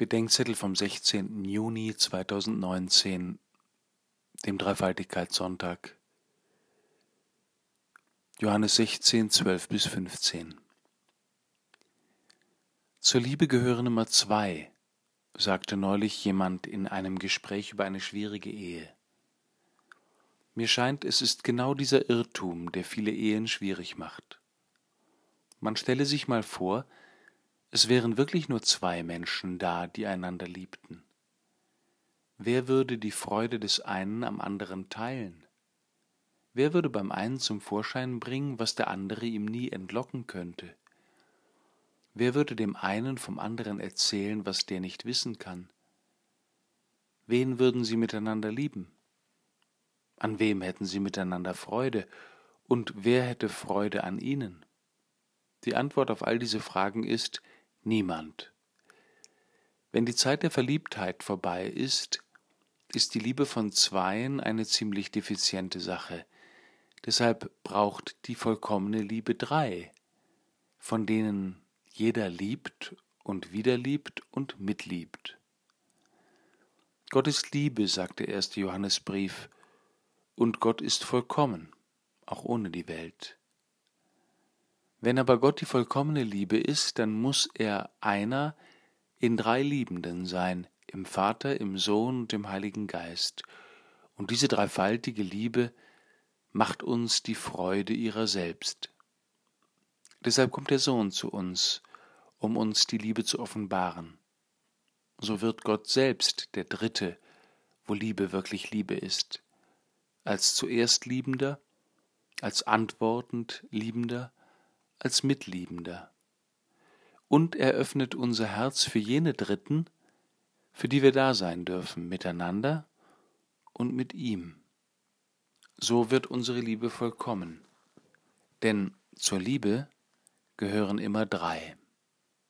Bedenkzettel vom 16. Juni 2019, dem Dreifaltigkeitssonntag. Johannes 16, 12 bis 15. Zur Liebe gehören immer zwei, sagte neulich jemand in einem Gespräch über eine schwierige Ehe. Mir scheint, es ist genau dieser Irrtum, der viele Ehen schwierig macht. Man stelle sich mal vor, es wären wirklich nur zwei Menschen da, die einander liebten. Wer würde die Freude des einen am anderen teilen? Wer würde beim einen zum Vorschein bringen, was der andere ihm nie entlocken könnte? Wer würde dem einen vom anderen erzählen, was der nicht wissen kann? Wen würden sie miteinander lieben? An wem hätten sie miteinander Freude? Und wer hätte Freude an ihnen? Die Antwort auf all diese Fragen ist, Niemand. Wenn die Zeit der Verliebtheit vorbei ist, ist die Liebe von Zweien eine ziemlich defiziente Sache. Deshalb braucht die vollkommene Liebe drei, von denen jeder liebt und wiederliebt und mitliebt. Gott ist Liebe, sagt der erste Johannesbrief, und Gott ist vollkommen, auch ohne die Welt. Wenn aber Gott die vollkommene Liebe ist, dann muss er einer in drei Liebenden sein, im Vater, im Sohn und im Heiligen Geist. Und diese dreifaltige Liebe macht uns die Freude ihrer selbst. Deshalb kommt der Sohn zu uns, um uns die Liebe zu offenbaren. So wird Gott selbst der Dritte, wo Liebe wirklich Liebe ist, als zuerst Liebender, als antwortend Liebender, als Mitliebender. Und er öffnet unser Herz für jene Dritten, für die wir da sein dürfen, miteinander und mit ihm. So wird unsere Liebe vollkommen. Denn zur Liebe gehören immer drei.